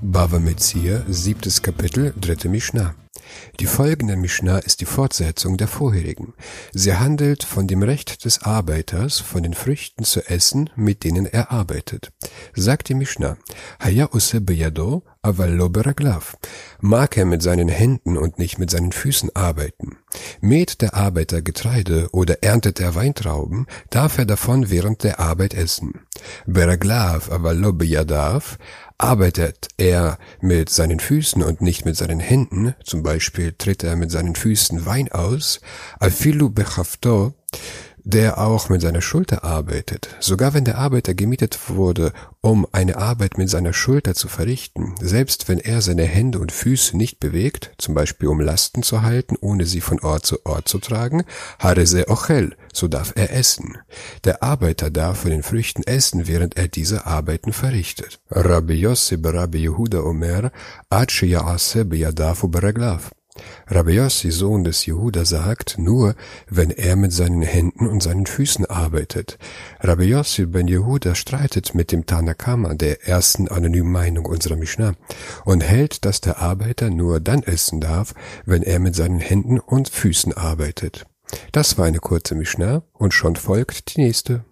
Bava Metzia, siebtes Kapitel, dritte Mishnah. Die folgende Mishnah ist die Fortsetzung der vorherigen. Sie handelt von dem Recht des Arbeiters, von den Früchten zu essen, mit denen er arbeitet. Sagt die Mishnah, Haya use beyado, avallo beraglav. Mag er mit seinen Händen und nicht mit seinen Füßen arbeiten. Mäht der Arbeiter Getreide oder erntet er Weintrauben, darf er davon während der Arbeit essen. Avallo beyadav, Arbeitet er mit seinen Füßen und nicht mit seinen Händen, zum Beispiel tritt er mit seinen Füßen Wein aus, afilu bechafto, der auch mit seiner Schulter arbeitet. Sogar wenn der Arbeiter gemietet wurde, um eine Arbeit mit seiner Schulter zu verrichten, selbst wenn er seine Hände und Füße nicht bewegt, zum Beispiel um Lasten zu halten, ohne sie von Ort zu Ort zu tragen, harese ochel, so darf er essen. Der Arbeiter darf von den Früchten essen, während er diese Arbeiten verrichtet. Rabbi Yossi Rabbi Yehuda Omer, Atsche Yaase Beyadafu Beraglav. Rabbi Yossi, Sohn des Jehuda, sagt, nur wenn er mit seinen Händen und seinen Füßen arbeitet. Rabbi Yossi ben Jehuda streitet mit dem Tanakama, der ersten anonymen Meinung unserer Mishnah, und hält, dass der Arbeiter nur dann essen darf, wenn er mit seinen Händen und Füßen arbeitet. Das war eine kurze Mishnah und schon folgt die nächste.